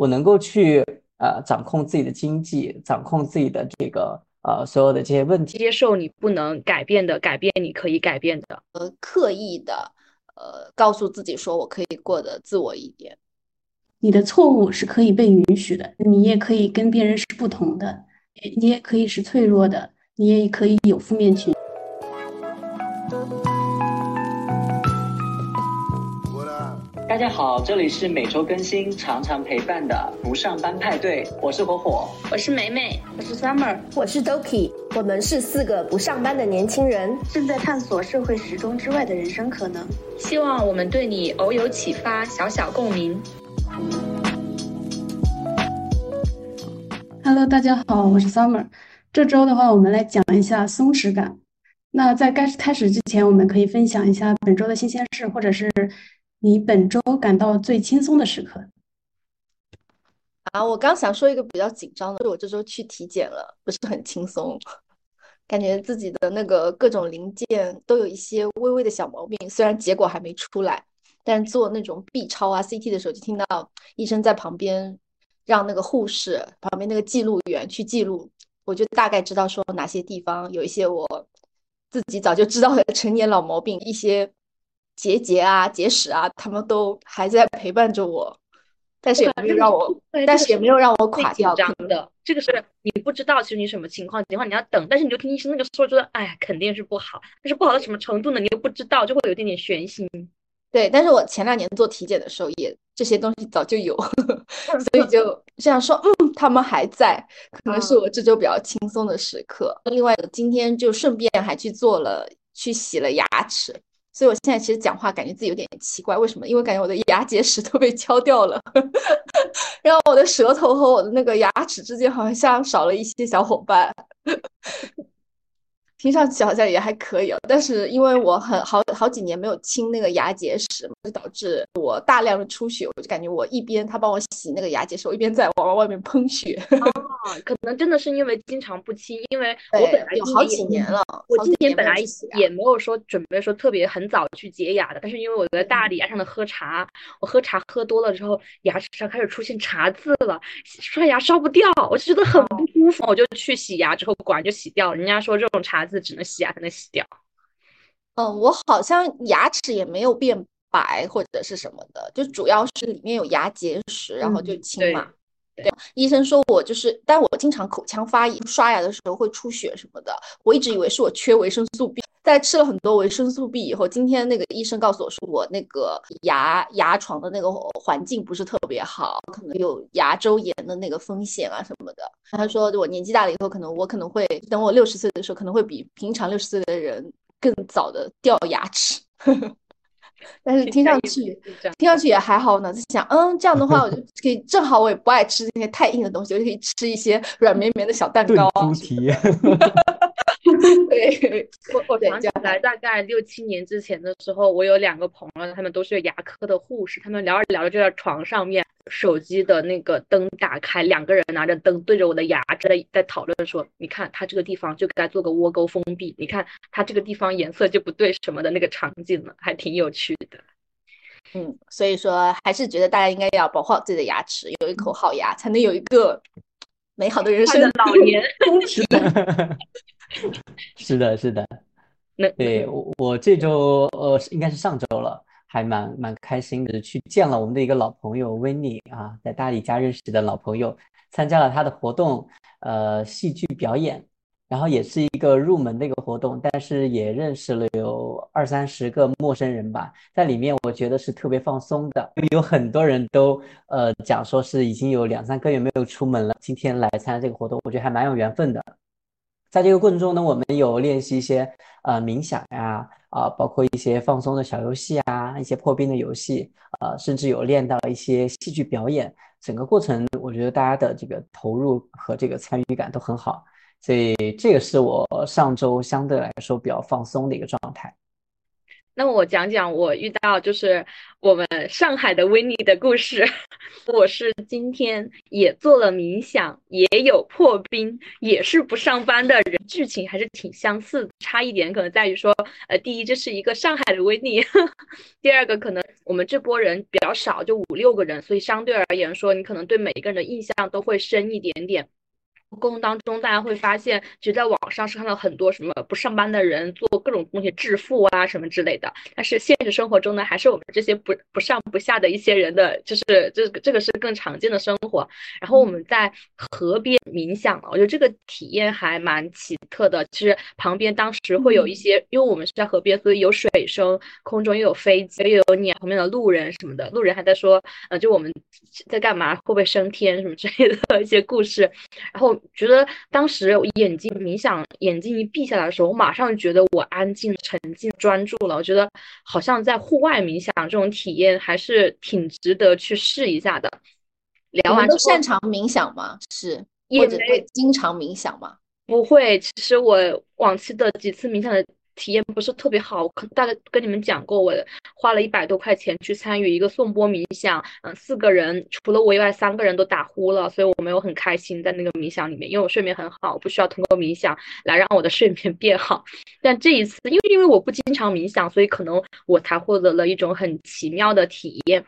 我能够去呃掌控自己的经济，掌控自己的这个呃所有的这些问题，接受你不能改变的，改变你可以改变的，呃，刻意的呃告诉自己说我可以过得自我一点。你的错误是可以被允许的，你也可以跟别人是不同的，你也可以是脆弱的，你也可以有负面情绪。大家好，这里是每周更新、常常陪伴的不上班派对，我是火火，我是美美，我是 Summer，我是 Doki，我们是四个不上班的年轻人，正在探索社会时钟之外的人生可能。希望我们对你偶有启发，小小共鸣。Hello，大家好，我是 Summer。这周的话，我们来讲一下松弛感。那在开开始之前，我们可以分享一下本周的新鲜事，或者是。你本周感到最轻松的时刻啊？我刚想说一个比较紧张的，是我这周去体检了，不是很轻松，感觉自己的那个各种零件都有一些微微的小毛病。虽然结果还没出来，但做那种 B 超啊、CT 的时候，就听到医生在旁边让那个护士旁边那个记录员去记录，我就大概知道说哪些地方有一些我自己早就知道的成年老毛病，一些。结节啊，结石啊，他们都还在陪伴着我，但是也没有让我，但是也没有让我垮掉。紧张的，这个是你不知道其实你什么情况，情况你要等，但是你就听医生那个说，觉得哎呀肯定是不好，但是不好到什么程度呢？你又不知道，就会有一点点悬心。对，但是我前两年做体检的时候，也这些东西早就有，所以就这样说，嗯，他们还在，可能是我这周比较轻松的时刻。另外，今天就顺便还去做了，去洗了牙齿。所以，我现在其实讲话感觉自己有点奇怪，为什么？因为感觉我的牙结石都被敲掉了，然后我的舌头和我的那个牙齿之间好像少了一些小伙伴。听上去好像也还可以哦，但是因为我很好好几年没有清那个牙结石，就导致我大量的出血。我就感觉我一边他帮我洗那个牙结石，我一边在往外面喷血。啊，可能真的是因为经常不清，因为我本来有好几年了，我今年本来也没有说准备说特别很早去洁牙的，但是因为我在大理牙上的喝茶，我喝茶喝多了之后，牙齿上开始出现茶渍了，刷牙刷不掉，我就觉得很不舒服，我就去洗牙，之后果然就洗掉了。人家说这种茶渍。只能洗牙才能洗掉。嗯，我好像牙齿也没有变白或者是什么的，就主要是里面有牙结石，然后就清嘛。对，医生说我就是，但我经常口腔发炎，刷牙的时候会出血什么的。我一直以为是我缺维生素 B，在吃了很多维生素 B 以后，今天那个医生告诉我说我那个牙牙床的那个环境不是特别好，可能有牙周炎的那个风险啊什么的。他说我年纪大了以后，可能我可能会等我六十岁的时候，可能会比平常六十岁的人更早的掉牙齿。但是听上去，听上去也还好呢。就想，嗯，这样的话，我就可以正好我也不爱吃那些太硬的东西，我就可以吃一些软绵绵的小蛋糕。猪蹄。对，我我想起来，大概六七年之前的时候，我有两个朋友，他们都是牙科的护士，他们聊着聊着就在床上面，手机的那个灯打开，两个人拿着灯对着我的牙在在讨论说，你看他这个地方就该做个窝沟封闭，你看他这个地方颜色就不对什么的那个场景了，还挺有趣的。嗯，所以说还是觉得大家应该要保护好自己的牙齿，有一口好牙，才能有一个美好的人生。老年。是的，是的，那对我我这周呃应该是上周了，还蛮蛮开心的，去见了我们的一个老朋友温妮啊，在大理家认识的老朋友，参加了他的活动，呃，戏剧表演，然后也是一个入门的一个活动，但是也认识了有二三十个陌生人吧，在里面我觉得是特别放松的，有很多人都呃讲说是已经有两三个月没有出门了，今天来参加这个活动，我觉得还蛮有缘分的。在这个过程中呢，我们有练习一些呃冥想呀，啊，包括一些放松的小游戏啊，一些破冰的游戏，呃，甚至有练到一些戏剧表演。整个过程，我觉得大家的这个投入和这个参与感都很好，所以这个是我上周相对来说比较放松的一个状态。那我讲讲我遇到就是我们上海的维尼的故事。我是今天也做了冥想，也有破冰，也是不上班的人，剧情还是挺相似，差一点可能在于说，呃，第一这是一个上海的维尼，第二个可能我们这波人比较少，就五六个人，所以相对而言说，你可能对每一个人的印象都会深一点点。过程当中，大家会发现，其实在网上是看到很多什么不上班的人做各种东西致富啊什么之类的。但是现实生活中呢，还是我们这些不不上不下的一些人的，就是这个这个是更常见的生活。然后我们在河边冥想，我觉得这个体验还蛮奇特的。其实旁边当时会有一些，因为我们是在河边，所以有水声，空中又有飞机，又有鸟，旁边的路人什么的，路人还在说，呃，就我们在干嘛，会不会升天什么之类的一些故事，然后。觉得当时眼睛冥想，眼睛一闭下来的时候，我马上觉得我安静、沉静、专注了。我觉得好像在户外冥想这种体验还是挺值得去试一下的。聊完都擅长冥想吗？是，或者会经常冥想吗？不会，其实我往期的几次冥想的。体验不是特别好，可大概跟你们讲过，我花了一百多块钱去参与一个颂钵冥想，嗯，四个人除了我以外，三个人都打呼了，所以我没有很开心在那个冥想里面，因为我睡眠很好，不需要通过冥想来让我的睡眠变好。但这一次，因为因为我不经常冥想，所以可能我才获得了一种很奇妙的体验。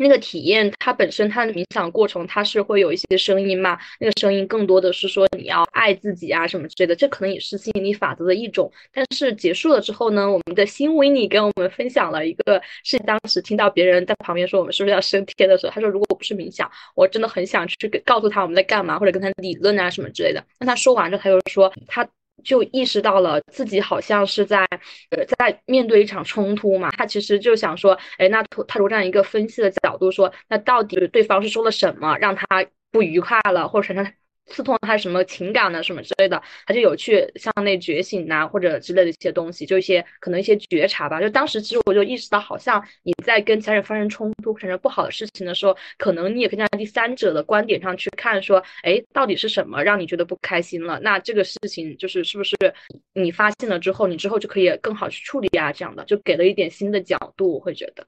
那个体验，它本身它的冥想过程，它是会有一些声音嘛？那个声音更多的是说你要爱自己啊什么之类的，这可能也是吸引力法则的一种。但是结束了之后呢，我们的新维尼跟我们分享了一个，是当时听到别人在旁边说我们是不是要升天的时候，他说如果不是冥想，我真的很想去告诉他我们在干嘛，或者跟他理论啊什么之类的。那他说完之后，他又说他。就意识到了自己好像是在呃在面对一场冲突嘛，他其实就想说，哎，那他他从这样一个分析的角度说，那到底对方是说了什么让他不愉快了，或者产生。刺痛他什么情感呢？什么之类的，他就有去向内觉醒呐，或者之类的一些东西，就一些可能一些觉察吧。就当时其实我就意识到，好像你在跟其他人发生冲突、产生不好的事情的时候，可能你也可以站在第三者的观点上去看，说，哎，到底是什么让你觉得不开心了？那这个事情就是是不是你发现了之后，你之后就可以更好去处理啊？这样的，就给了一点新的角度，我会觉得。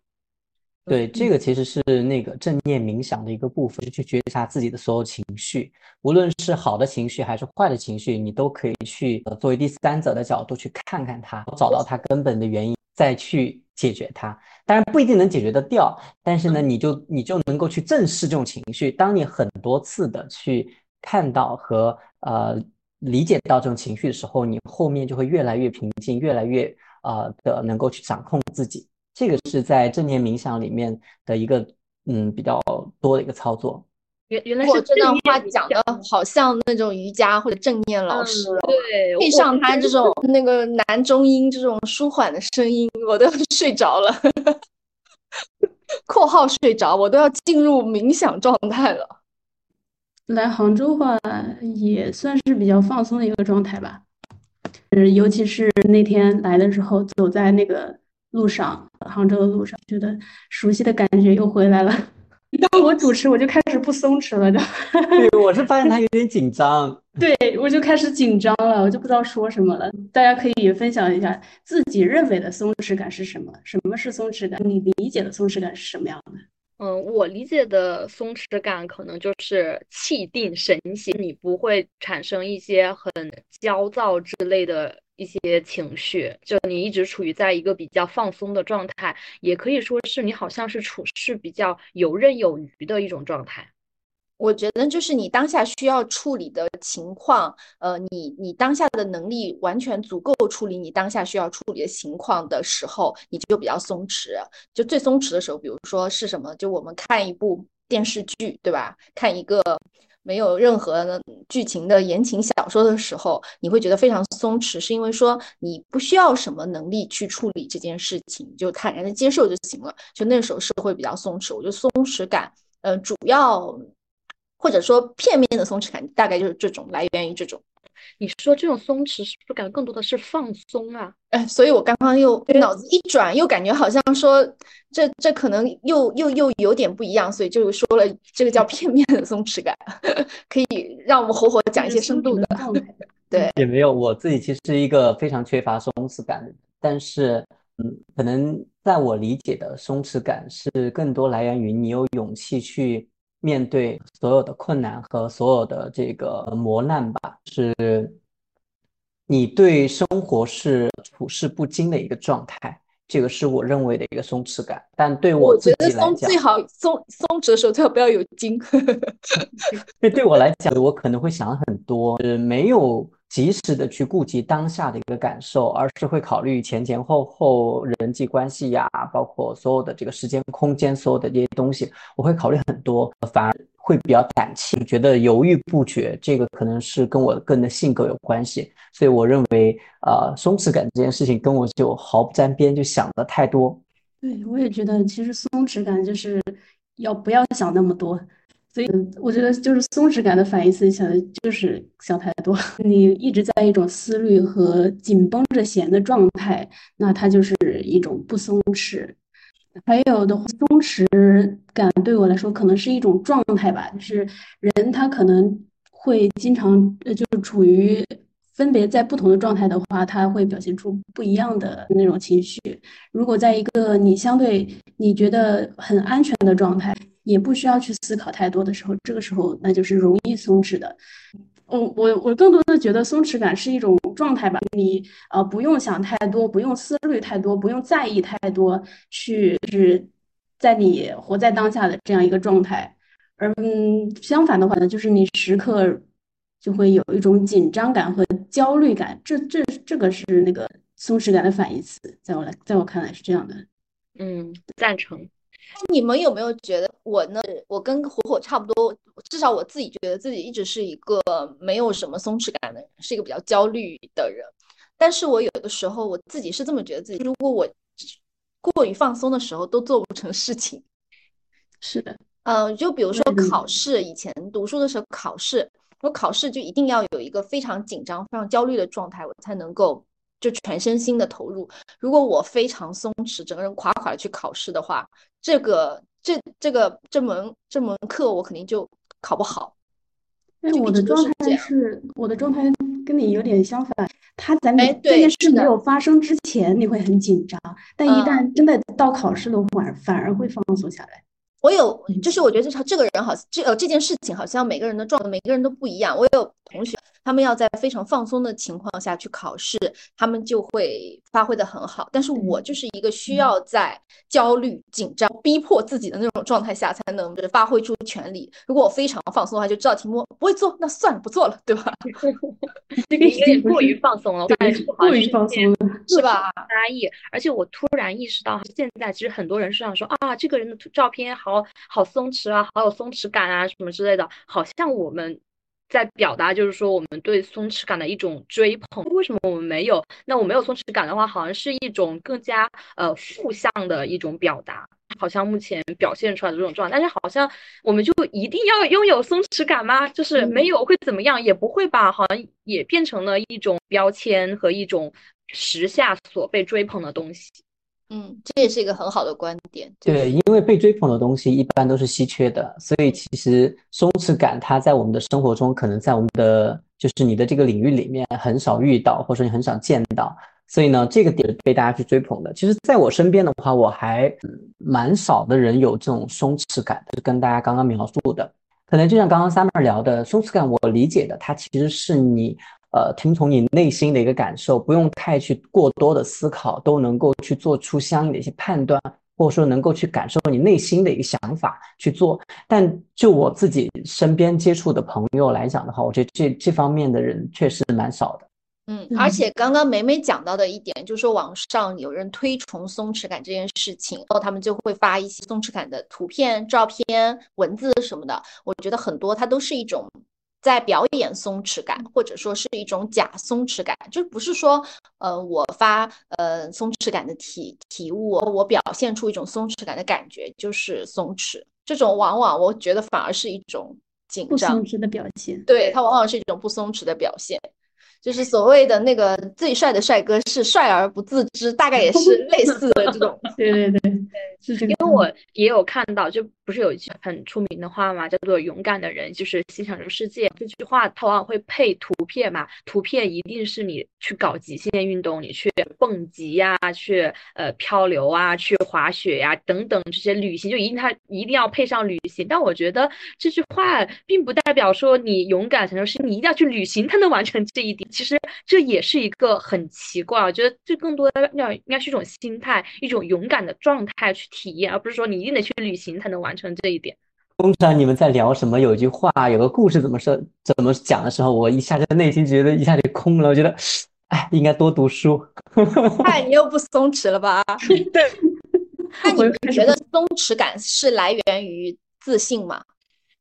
对，这个其实是那个正念冥想的一个部分，去觉察自己的所有情绪，无论是好的情绪还是坏的情绪，你都可以去作为第三者的角度去看看它，找到它根本的原因，再去解决它。当然不一定能解决得掉，但是呢，你就你就能够去正视这种情绪。当你很多次的去看到和呃理解到这种情绪的时候，你后面就会越来越平静，越来越呃的能够去掌控自己。这个是在正念冥想里面的一个嗯比较多的一个操作。原原来是这段话讲的好像那种瑜伽或者正念老师，对，配上他这种那个男中音这种舒缓的声音，我都睡着了。括号睡着，我都要进入冥想状态了。来杭州话也算是比较放松的一个状态吧，嗯，尤其是那天来的时候，走在那个。路上，杭州的路上，觉得熟悉的感觉又回来了。当我主持，我就开始不松弛了，就。对，我是发现他有点紧张。对，我就开始紧张了，我就不知道说什么了。大家可以分享一下自己认为的松弛感是什么？什么是松弛感？你理解的松弛感是什么样的？嗯，我理解的松弛感可能就是气定神闲，你不会产生一些很焦躁之类的。一些情绪，就你一直处于在一个比较放松的状态，也可以说是你好像是处事比较游刃有余的一种状态。我觉得就是你当下需要处理的情况，呃，你你当下的能力完全足够处理你当下需要处理的情况的时候，你就比较松弛。就最松弛的时候，比如说是什么？就我们看一部电视剧，对吧？看一个。没有任何剧情的言情小说的时候，你会觉得非常松弛，是因为说你不需要什么能力去处理这件事情，就坦然的接受就行了。就那时候是会比较松弛。我觉得松弛感，呃，主要或者说片面的松弛感，大概就是这种来源于这种。你说这种松弛是不是感觉更多的是放松啊？哎，所以我刚刚又脑子一转，又感觉好像说这这可能又又又有点不一样，所以就说了这个叫片面的松弛感，可以让我们活活讲一些深度的。对，也没有，我自己其实是一个非常缺乏松弛感的人，但是嗯，可能在我理解的松弛感是更多来源于你有勇气去面对所有的困难和所有的这个磨难吧，是你对生活是处事不惊的一个状态。这个是我认为的一个松弛感，但对我自己来讲，最好松松弛的时候最好不要有惊。对，对我来讲，我可能会想很多，是没有及时的去顾及当下的一个感受，而是会考虑前前后后人际关系呀，包括所有的这个时间空间，所有的这些东西，我会考虑很多，反而。会比较胆怯，觉得犹豫不决，这个可能是跟我个人的性格有关系，所以我认为，呃，松弛感这件事情跟我就毫不沾边，就想的太多。对，我也觉得，其实松弛感就是要不要想那么多，所以我觉得就是松弛感的反义词，想的就是想太多。你一直在一种思虑和紧绷着弦的状态，那它就是一种不松弛。还有的松弛感对我来说可能是一种状态吧，就是人他可能会经常呃，就是处于分别在不同的状态的话，他会表现出不一样的那种情绪。如果在一个你相对你觉得很安全的状态，也不需要去思考太多的时候，这个时候那就是容易松弛的。我，我我更多的觉得松弛感是一种状态吧，你呃不用想太多，不用思虑太多，不用在意太多，去就是在你活在当下的这样一个状态。而嗯相反的话呢，就是你时刻就会有一种紧张感和焦虑感，这这这个是那个松弛感的反义词，在我来在我看来是这样的。嗯，赞成。你们有没有觉得我呢？我跟火火差不多，至少我自己觉得自己一直是一个没有什么松弛感的人，是一个比较焦虑的人。但是我有的时候我自己是这么觉得自己：如果我过于放松的时候，都做不成事情。是的，嗯，就比如说考试，以前读书的时候考试，我考试就一定要有一个非常紧张、非常焦虑的状态，我才能够。就全身心的投入。如果我非常松弛，整个人垮垮的去考试的话，这个这这个这门这门课我肯定就考不好。哎，我的状态是，我的状态跟你有点相反。他在你这件事没有发生之前，你会很紧张，但一旦真的到考试的话，反而会放松下来。我有，就是我觉得这这个人好，这呃这件事情好像每个人的状，每个人都不一样。我有同学。他们要在非常放松的情况下去考试，他们就会发挥的很好。但是我就是一个需要在焦虑、紧张、逼迫自己的那种状态下才能发挥出全力。如果我非常放松的话，就知道题目不会做，那算了，不做了，对吧？这个有点过于放松了，我感觉过于放松了，是吧？压抑。而且我突然意识到，现在其实很多人是想说啊，这个人的照片好好松弛啊，好有松弛感啊，什么之类的，好像我们。在表达就是说我们对松弛感的一种追捧。为什么我们没有？那我没有松弛感的话，好像是一种更加呃负向的一种表达。好像目前表现出来的这种状态，但是好像我们就一定要拥有松弛感吗？就是没有会怎么样？也不会吧？好像也变成了一种标签和一种时下所被追捧的东西。嗯，这也是一个很好的观点。对，因为被追捧的东西一般都是稀缺的，所以其实松弛感它在我们的生活中，可能在我们的就是你的这个领域里面很少遇到，或者说你很少见到。所以呢，这个点被大家去追捧的。其实在我身边的话，我还蛮少的人有这种松弛感，就是跟大家刚刚描述的，可能就像刚刚 Summer 聊的松弛感，我理解的，它其实是你。呃，听从你内心的一个感受，不用太去过多的思考，都能够去做出相应的一些判断，或者说能够去感受你内心的一个想法去做。但就我自己身边接触的朋友来讲的话，我觉得这这方面的人确实蛮少的。嗯，而且刚刚美美讲到的一点，就是说网上有人推崇松弛感这件事情，然后他们就会发一些松弛感的图片、照片、文字什么的。我觉得很多它都是一种。在表演松弛感，或者说是一种假松弛感，就不是说，呃，我发呃松弛感的体体物，我表现出一种松弛感的感觉，就是松弛。这种往往我觉得反而是一种紧张松弛的表现，对它往往是一种不松弛的表现。就是所谓的那个最帅的帅哥是帅而不自知，大概也是 类似的这种。对 对对，是这个。因为我也有看到，就不是有一句很出名的话嘛，叫做“勇敢的人就是欣赏这个世界”。这句话它往往会配图片嘛，图片一定是你去搞极限运动，你去蹦极呀，去呃漂流啊，去滑雪呀等等这些旅行，就一定它一定要配上旅行。但我觉得这句话并不代表说你勇敢才能是你一定要去旅行才能完成这一点。其实这也是一个很奇怪，我觉得这更多的要应该是一种心态，一种勇敢的状态去体验，而不是说你一定得去旅行才能完成这一点。通常你们在聊什么？有句话，有个故事怎么说？怎么讲的时候，我一下就内心觉得一下就空了。我觉得，哎，应该多读书。哎，你又不松弛了吧？对。那你觉得松弛感是来源于自信吗？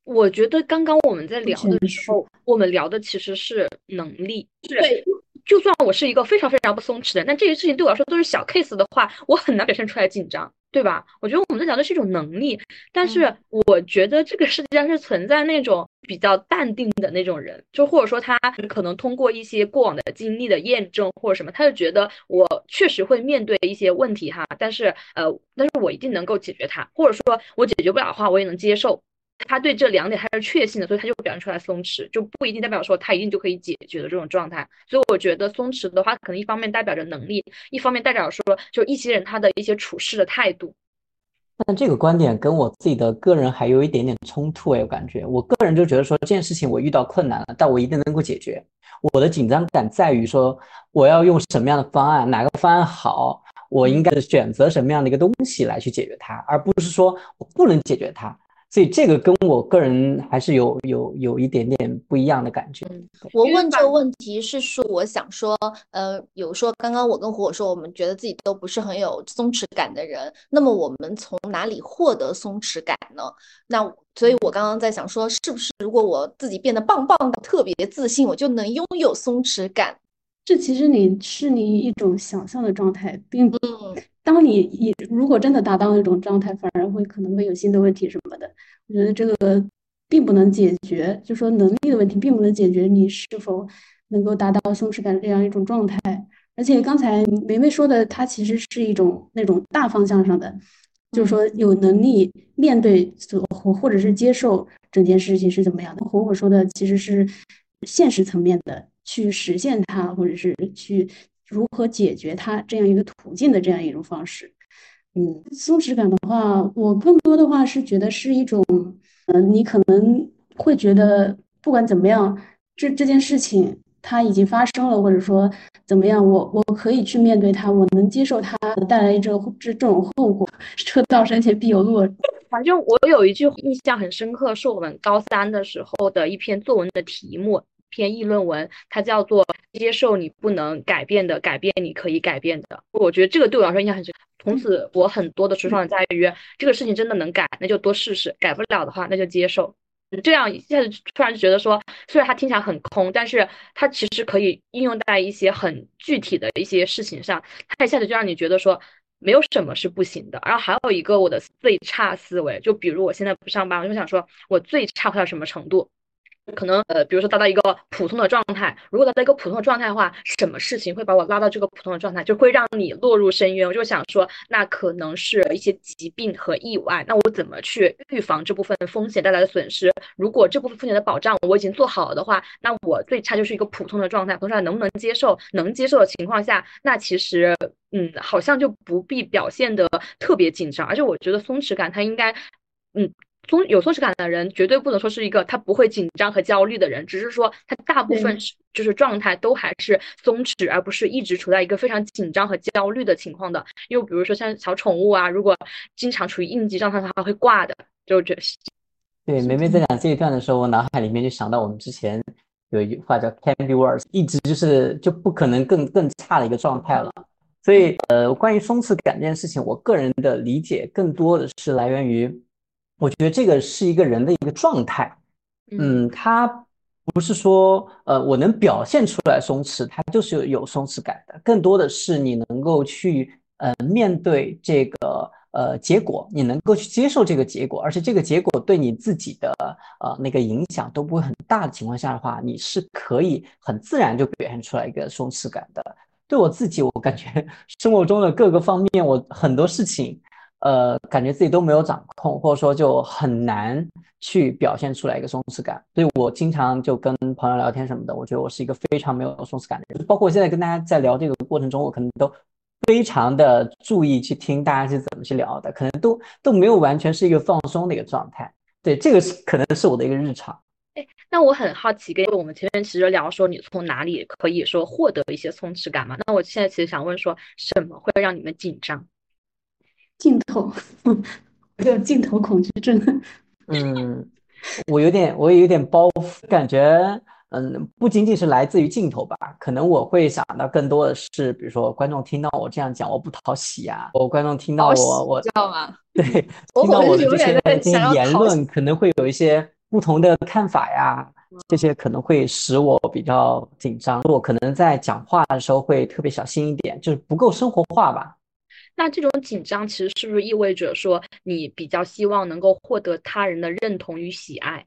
我觉得刚刚我们在聊的时候，我们聊的其实是能力。对。就算我是一个非常非常不松弛的，但这些事情对我来说都是小 case 的话，我很难表现出来紧张。对吧？我觉得我们在聊的是一种能力，但是我觉得这个世界上是存在那种比较淡定的那种人，就或者说他可能通过一些过往的经历的验证或者什么，他就觉得我确实会面对一些问题哈，但是呃，但是我一定能够解决它，或者说我解决不了的话，我也能接受。他对这两点他是确信的，所以他就会表现出来松弛，就不一定代表说他一定就可以解决的这种状态。所以我觉得松弛的话，可能一方面代表着能力，一方面代表说就一些人他的一些处事的态度。但这个观点跟我自己的个人还有一点点冲突哎，我感觉我个人就觉得说这件事情我遇到困难了，但我一定能够解决。我的紧张感在于说我要用什么样的方案，哪个方案好，我应该选择什么样的一个东西来去解决它，而不是说我不能解决它。所以这个跟我个人还是有有有一点点不一样的感觉。我问这个问题是说，我想说，呃，有说刚刚我跟火火说，我们觉得自己都不是很有松弛感的人，那么我们从哪里获得松弛感呢？那所以我刚刚在想说，是不是如果我自己变得棒棒的、特别自信，我就能拥有松弛感？这其实你是你一种想象的状态，并不。当你以如果真的达到那种状态，反而会可能会有新的问题什么的。我觉得这个并不能解决，就说能力的问题并不能解决你是否能够达到松弛感这样一种状态。而且刚才梅梅说的，它其实是一种那种大方向上的，就是说有能力面对或或者是接受整件事情是怎么样的。火火说的其实是现实层面的去实现它，或者是去。如何解决它这样一个途径的这样一种方式，嗯，松弛感的话，我更多的话是觉得是一种，嗯，你可能会觉得不管怎么样，这这件事情它已经发生了，或者说怎么样，我我可以去面对它，我能接受它带来这这这种后果。车到山前必有路。反正我有一句印象很深刻，是我们高三的时候的一篇作文的题目。篇议论文，它叫做接受你不能改变的，改变你可以改变的。我觉得这个对我来说印象很深。从此，我很多的出发在于这个事情真的能改，那就多试试；改不了的话，那就接受。这样一下子突然就觉得说，虽然它听起来很空，但是它其实可以应用在一些很具体的一些事情上。它一下子就让你觉得说，没有什么是不行的。然后还有一个我的最差思维，就比如我现在不上班，我就想说我最差会到什么程度？可能呃，比如说达到一个普通的状态，如果达到一个普通的状态的话，什么事情会把我拉到这个普通的状态，就会让你落入深渊？我就想说，那可能是一些疾病和意外，那我怎么去预防这部分风险带来的损失？如果这部分风险的保障我已经做好了的话，那我最差就是一个普通的状态，普通状态能不能接受？能接受的情况下，那其实嗯，好像就不必表现的特别紧张，而且我觉得松弛感它应该嗯。松有松弛感的人，绝对不能说是一个他不会紧张和焦虑的人，只是说他大部分是就是状态都还是松弛，而不是一直处在一个非常紧张和焦虑的情况的。又比如说像小宠物啊，如果经常处于应激状态的话，会挂的。就这，对梅梅在讲这一段的时候，我脑海里面就想到我们之前有一句话叫 “can be worse”，一直就是就不可能更更差的一个状态了。所以呃，关于松弛感这件事情，我个人的理解更多的是来源于。我觉得这个是一个人的一个状态，嗯，他不是说呃我能表现出来松弛，他就是有松弛感的，更多的是你能够去呃面对这个呃结果，你能够去接受这个结果，而且这个结果对你自己的呃那个影响都不会很大的情况下的话，你是可以很自然就表现出来一个松弛感的。对我自己，我感觉生活中的各个方面，我很多事情。呃，感觉自己都没有掌控，或者说就很难去表现出来一个松弛感。所以我经常就跟朋友聊天什么的，我觉得我是一个非常没有松弛感的人。包括现在跟大家在聊这个过程中，我可能都非常的注意去听大家是怎么去聊的，可能都都没有完全是一个放松的一个状态。对，这个是可能是我的一个日常。哎，那我很好奇，跟我们前面其实聊说你从哪里可以说获得一些松弛感嘛？那我现在其实想问说，什么会让你们紧张？镜头，我 有镜头恐惧症。嗯，我有点，我有点包袱，感觉，嗯，不仅仅是来自于镜头吧，可能我会想到更多的是，比如说观众听到我这样讲，我不讨喜啊，我观众听到我，我知道吗？对，听到我的这些这些言论，可能会有一些不同的看法呀，这些可能会使我比较紧张，我可能在讲话的时候会特别小心一点，就是不够生活化吧。那这种紧张其实是不是意味着说你比较希望能够获得他人的认同与喜爱？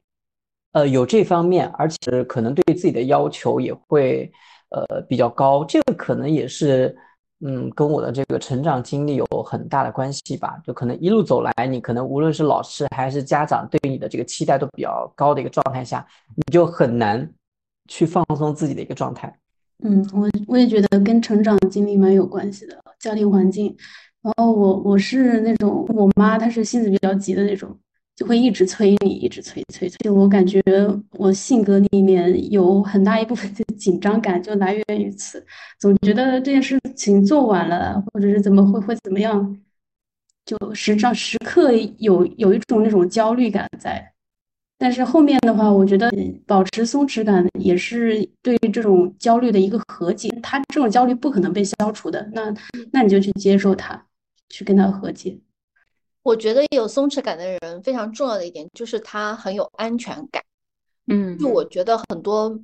呃，有这方面，而且可能对自己的要求也会呃比较高。这个可能也是嗯跟我的这个成长经历有很大的关系吧。就可能一路走来，你可能无论是老师还是家长对你的这个期待都比较高的一个状态下，你就很难去放松自己的一个状态。嗯，我我也觉得跟成长经历蛮有关系的，家庭环境。然后我我是那种，我妈她是性子比较急的那种，就会一直催你，一直催催催。我感觉我性格里面有很大一部分的紧张感就来源于此，总觉得这件事情做完了，或者是怎么会会怎么样，就时常时刻有有一种那种焦虑感在。但是后面的话，我觉得保持松弛感也是对这种焦虑的一个和解。他这种焦虑不可能被消除的，那那你就去接受它，去跟他和解。我觉得有松弛感的人非常重要的一点就是他很有安全感。嗯，就我觉得很多，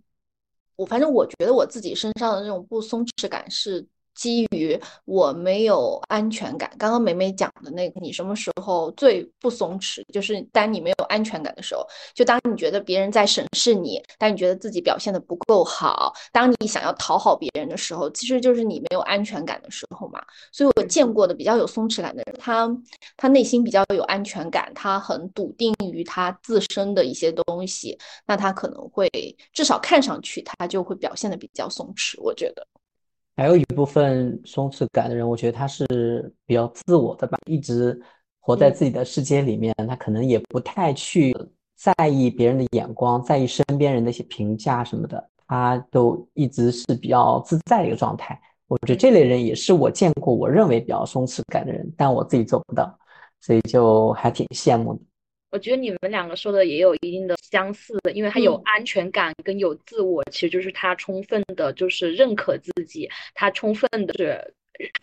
我反正我觉得我自己身上的那种不松弛感是。基于我没有安全感，刚刚梅梅讲的那个，你什么时候最不松弛？就是当你没有安全感的时候，就当你觉得别人在审视你，当你觉得自己表现的不够好，当你想要讨好别人的时候，其实就是你没有安全感的时候嘛。所以我见过的比较有松弛感的人，他他内心比较有安全感，他很笃定于他自身的一些东西，那他可能会至少看上去他就会表现的比较松弛，我觉得。还有一部分松弛感的人，我觉得他是比较自我的吧，一直活在自己的世界里面，他可能也不太去在意别人的眼光，在意身边人的一些评价什么的，他都一直是比较自在的一个状态。我觉得这类人也是我见过我认为比较松弛感的人，但我自己做不到，所以就还挺羡慕的。我觉得你们两个说的也有一定的相似的，因为他有安全感跟有自我，其实就是他充分的，就是认可自己，他充分的是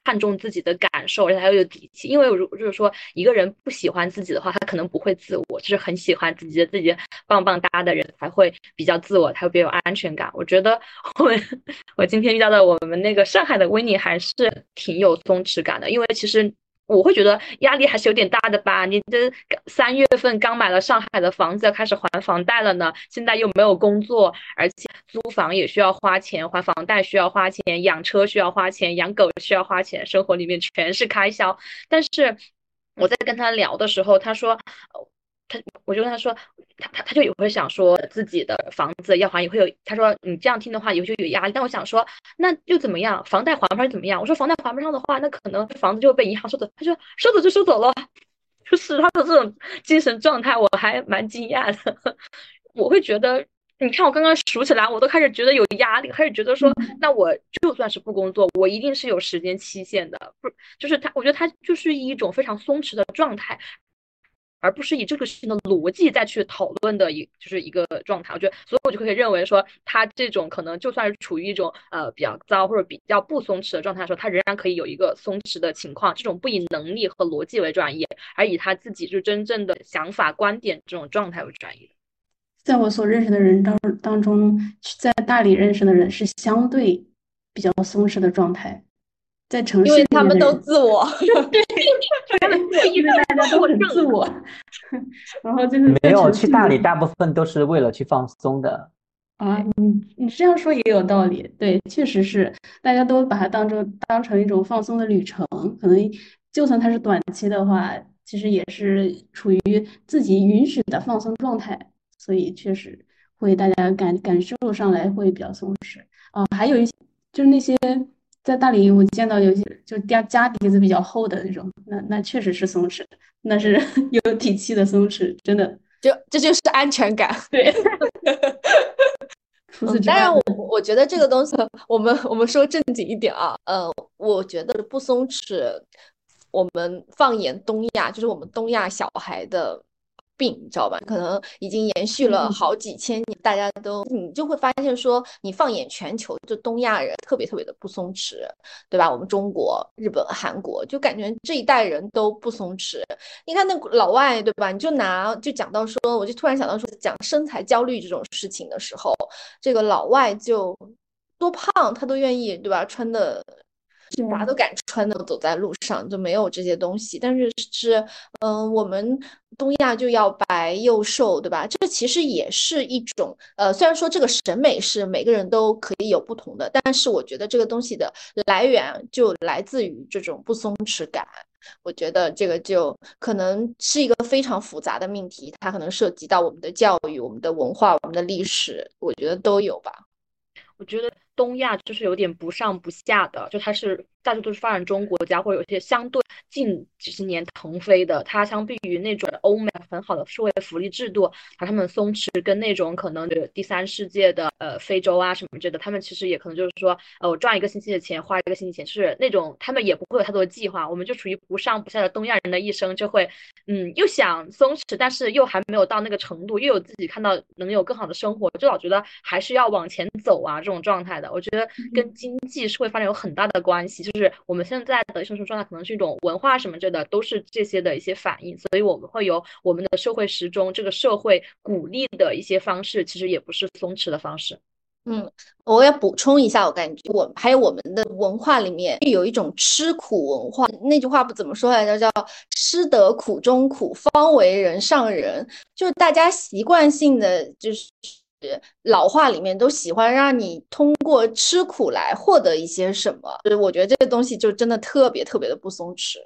看重自己的感受，而且他又有底气。因为如就是说一个人不喜欢自己的话，他可能不会自我，就是很喜欢自己的自己棒棒哒的人才会比较自我，才会比较有安全感。我觉得我我今天遇到的我们那个上海的维尼还是挺有松弛感的，因为其实。我会觉得压力还是有点大的吧。你这三月份刚买了上海的房子，要开始还房贷了呢。现在又没有工作，而且租房也需要花钱，还房贷需要花钱，养车需要花钱，养狗需要花钱，生活里面全是开销。但是我在跟他聊的时候，他说。他我就跟他说，他他他就也会想说自己的房子要还也会有，他说你这样听的话也会有压力。但我想说，那又怎么样？房贷还不上怎么样？我说房贷还不上的话，那可能房子就会被银行收走。他说收走就收走了，就是他的这种精神状态，我还蛮惊讶的。我会觉得，你看我刚刚数起来，我都开始觉得有压力，开始觉得说，那我就算是不工作，我一定是有时间期限的，不就是他？我觉得他就是一种非常松弛的状态。而不是以这个事情的逻辑再去讨论的一就是一个状态，我觉得，所以我就可以认为说，他这种可能就算是处于一种呃比较糟或者比较不松弛的状态的时候，他仍然可以有一个松弛的情况。这种不以能力和逻辑为转移，而以他自己就真正的想法观点这种状态为转移。在我所认识的人当当中，在大理认识的人是相对比较松弛的状态。在城市，因为他们都自我，对，他们因为大家都很自我，然后就是没有去大理，大部分都是为了去放松的啊。你你这样说也有道理，对，确实是大家都把它当成当成一种放松的旅程，可能就算它是短期的话，其实也是处于自己允许的放松状态，所以确实会大家感感受上来会比较松弛啊。还有一些就是那些在大理我见到有些就家家底子比较厚的那种，那那确实是松弛，那是 有底气的松弛，真的，就这就是安全感。对。除此之外，当然我我觉得这个东西，我们我们说正经一点啊，呃，我觉得不松弛。我们放眼东亚，就是我们东亚小孩的病，你知道吧？可能已经延续了好几千年，大家都你就会发现说，你放眼全球，就东亚人特别特别的不松弛，对吧？我们中国、日本、韩国，就感觉这一代人都不松弛。你看那老外，对吧？你就拿就讲到说，我就突然想到说，讲身材焦虑这种事情的时候，这个老外就多胖，他都愿意，对吧？穿的。啥都敢穿的走在路上就没有这些东西，但是是，嗯，我们东亚就要白又瘦，对吧？这其实也是一种，呃，虽然说这个审美是每个人都可以有不同的，但是我觉得这个东西的来源就来自于这种不松弛感。我觉得这个就可能是一个非常复杂的命题，它可能涉及到我们的教育、我们的文化、我们的历史，我觉得都有吧。我觉得。东亚就是有点不上不下的，就它是大多都是发展中国家，或者有些相对近几十年腾飞的。它相比于那种欧美很好的社会福利制度，把他们松弛，跟那种可能第三世界的呃非洲啊什么之类的，他们其实也可能就是说，呃，我赚一个星期的钱，花一个星期钱，是那种他们也不会有太多的计划。我们就处于不上不下的东亚人的一生，就会嗯又想松弛，但是又还没有到那个程度，又有自己看到能有更好的生活，就老觉得还是要往前走啊这种状态的。我觉得跟经济社会发展有很大的关系，就是我们现在的生存状态可能是一种文化什么之类的，都是这些的一些反应，所以我们会有我们的社会时钟，这个社会鼓励的一些方式，其实也不是松弛的方式。嗯，我要补充一下，我感觉我还有我们的文化里面有一种吃苦文化，那句话不怎么说来着，叫吃得苦中苦，方为人上人，就是大家习惯性的就是。老话里面都喜欢让你通过吃苦来获得一些什么，就是我觉得这个东西就真的特别特别的不松弛。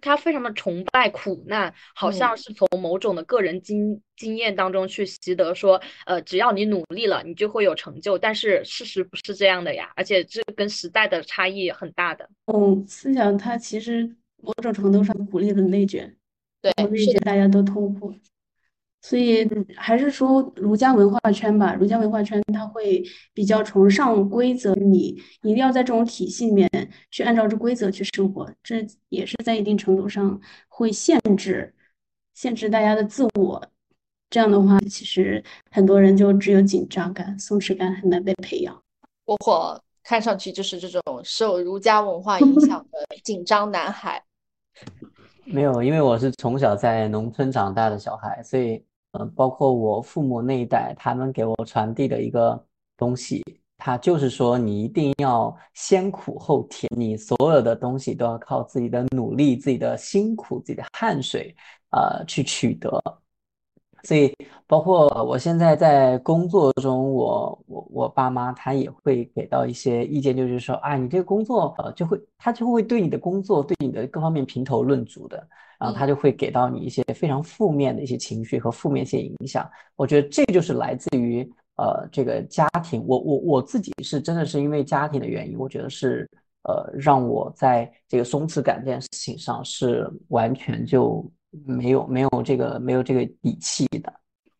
他非常的崇拜苦难，好像是从某种的个人经经验当中去习得，说呃只要你努力了，你就会有成就。但是事实不是这样的呀，而且这跟时代的差异很大的。嗯，思想它其实某种程度上鼓励了内卷，对，内卷大家都痛苦。所以还是说儒家文化圈吧，儒家文化圈它会比较崇尚规则，你一定要在这种体系里面去按照这规则去生活，这也是在一定程度上会限制限制大家的自我。这样的话，其实很多人就只有紧张感、松弛感很难被培养。我看上去就是这种受儒家文化影响的 紧张男孩。没有，因为我是从小在农村长大的小孩，所以。包括我父母那一代，他们给我传递的一个东西，他就是说，你一定要先苦后甜，你所有的东西都要靠自己的努力、自己的辛苦、自己的汗水，呃，去取得。所以，包括我现在在工作中，我我我爸妈他也会给到一些意见，就是说，啊，你这个工作，呃，就会他就会对你的工作、对你的各方面评头论足的。然后他就会给到你一些非常负面的一些情绪和负面一些影响。我觉得这就是来自于呃这个家庭。我我我自己是真的是因为家庭的原因，我觉得是呃让我在这个松弛感这件事情上是完全就没有没有这个没有这个底气的。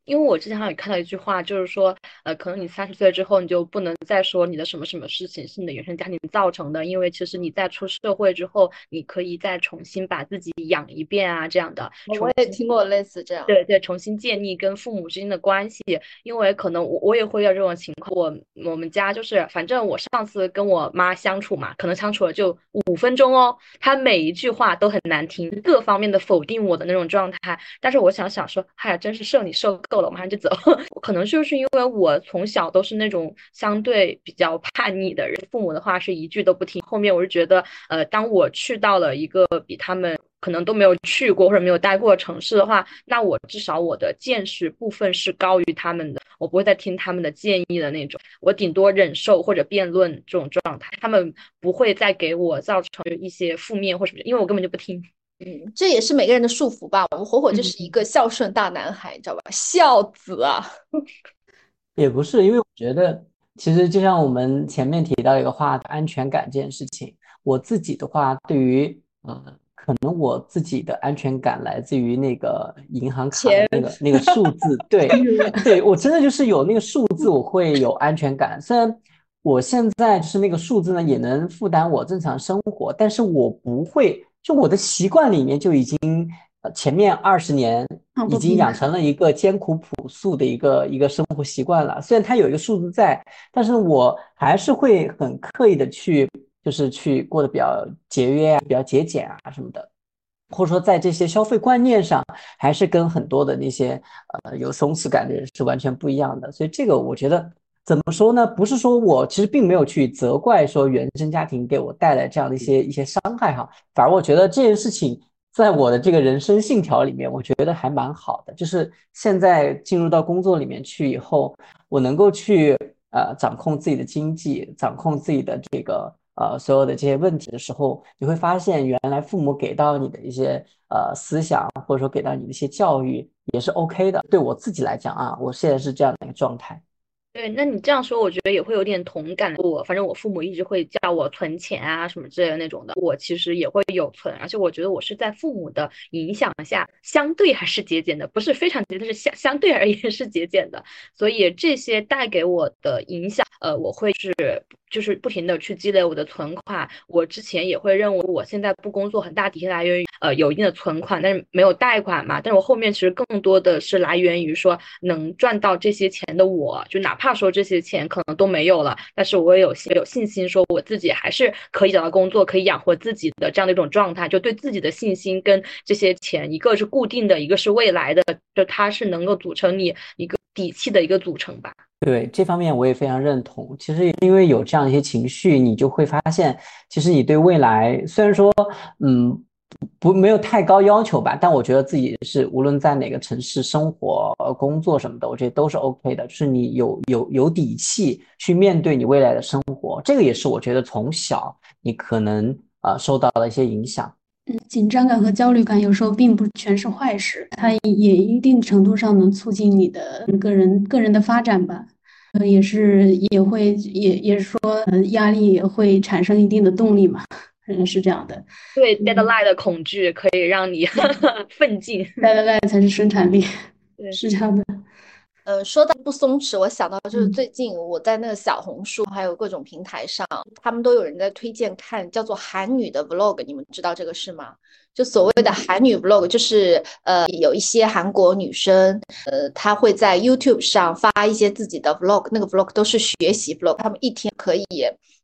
因为我之前好像也看到一句话，就是说，呃，可能你三十岁之后，你就不能再说你的什么什么事情是你的原生家庭造成的，因为其实你在出社会之后，你可以再重新把自己养一遍啊，这样的。我也听过类似这样。对对，重新建立跟父母之间的关系，因为可能我我也会有这种情况。我我们家就是，反正我上次跟我妈相处嘛，可能相处了就五分钟哦，她每一句话都很难听，各方面的否定我的那种状态。但是我想想说，嗨，真是受你受够。了，马上就走。可能就是因为我从小都是那种相对比较叛逆的人，父母的话是一句都不听。后面我是觉得，呃，当我去到了一个比他们。可能都没有去过或者没有待过的城市的话，那我至少我的见识部分是高于他们的，我不会再听他们的建议的那种，我顶多忍受或者辩论这种状态，他们不会再给我造成一些负面或什么，因为我根本就不听。嗯，这也是每个人的束缚吧。我们火火就是一个孝顺大男孩，你知道吧？孝子啊，也不是，因为我觉得其实就像我们前面提到一个话，安全感这件事情，我自己的话，对于呃，可能我自己的安全感来自于那个银行卡的那个那个数字，对，对我真的就是有那个数字，我会有安全感。虽然我现在就是那个数字呢，也能负担我正常生活，但是我不会。就我的习惯里面就已经，呃，前面二十年已经养成了一个艰苦朴素的一个一个生活习惯了。虽然它有一个数字在，但是我还是会很刻意的去，就是去过得比较节约啊，比较节俭啊什么的，或者说在这些消费观念上，还是跟很多的那些呃有松弛感的人是完全不一样的。所以这个我觉得。怎么说呢？不是说我其实并没有去责怪说原生家庭给我带来这样的一些一些伤害哈，反而我觉得这件事情在我的这个人生信条里面，我觉得还蛮好的。就是现在进入到工作里面去以后，我能够去呃掌控自己的经济，掌控自己的这个呃所有的这些问题的时候，你会发现原来父母给到你的一些呃思想，或者说给到你的一些教育也是 OK 的。对我自己来讲啊，我现在是这样的一个状态。对，那你这样说，我觉得也会有点同感。我反正我父母一直会叫我存钱啊什么之类的那种的，我其实也会有存，而且我觉得我是在父母的影响下，相对还是节俭的，不是非常节，但是相相对而言是节俭的。所以这些带给我的影响，呃，我会是。就是不停的去积累我的存款，我之前也会认为我现在不工作很大体现来源于呃有一定的存款，但是没有贷款嘛。但是我后面其实更多的是来源于说能赚到这些钱的我，就哪怕说这些钱可能都没有了，但是我也有有信心说我自己还是可以找到工作，可以养活自己的这样的一种状态，就对自己的信心跟这些钱，一个是固定的，一个是未来的，就它是能够组成你一个底气的一个组成吧。对这方面我也非常认同。其实因为有这样一些情绪，你就会发现，其实你对未来虽然说，嗯，不没有太高要求吧，但我觉得自己是无论在哪个城市生活、工作什么的，我觉得都是 OK 的。就是你有有有底气去面对你未来的生活，这个也是我觉得从小你可能呃受到了一些影响。嗯，紧张感和焦虑感有时候并不全是坏事，它也一定程度上能促进你的个人个人的发展吧。呃，也是也会也也是说，压力也会产生一定的动力嘛。嗯，是这样的。对，deadline 的恐惧可以让你 奋进，deadline 才是生产力。对，是这样的。呃，说到不松弛，我想到就是最近我在那个小红书还有各种平台上，他们都有人在推荐看叫做韩女的 vlog，你们知道这个事吗？就所谓的韩女 vlog，就是呃有一些韩国女生，呃，她会在 YouTube 上发一些自己的 vlog，那个 vlog 都是学习 vlog，她们一天可以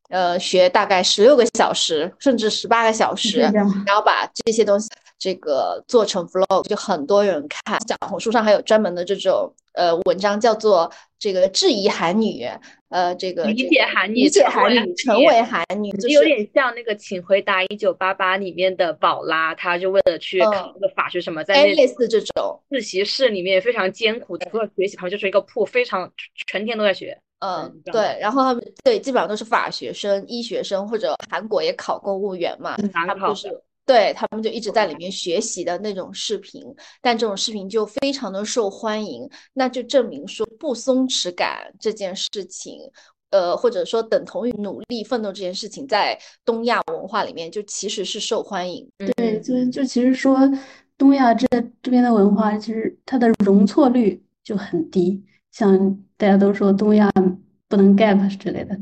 呃学大概十六个小时，甚至十八个小时，然后把这些东西。这个做成 vlog 就很多人看，小红书上还有专门的这种呃文章，叫做这个质疑韩女，呃，这个理解韩女，理解韩女，成为韩女，就有点像那个《请回答一九八八》里面的宝拉，她就为了去考那个法学什么，在类似这种自习室里面非常艰苦，除了学习，旁边就是一个铺，非常全天都在学。嗯，对，然后他们对基本上都是法学生、医学生或者韩国也考公务员嘛，他们就是。对他们就一直在里面学习的那种视频，但这种视频就非常的受欢迎，那就证明说不松弛感这件事情，呃，或者说等同于努力奋斗这件事情，在东亚文化里面就其实是受欢迎。对，就就其实说东亚这这边的文化，其实它的容错率就很低，像大家都说东亚不能 gap 之类的。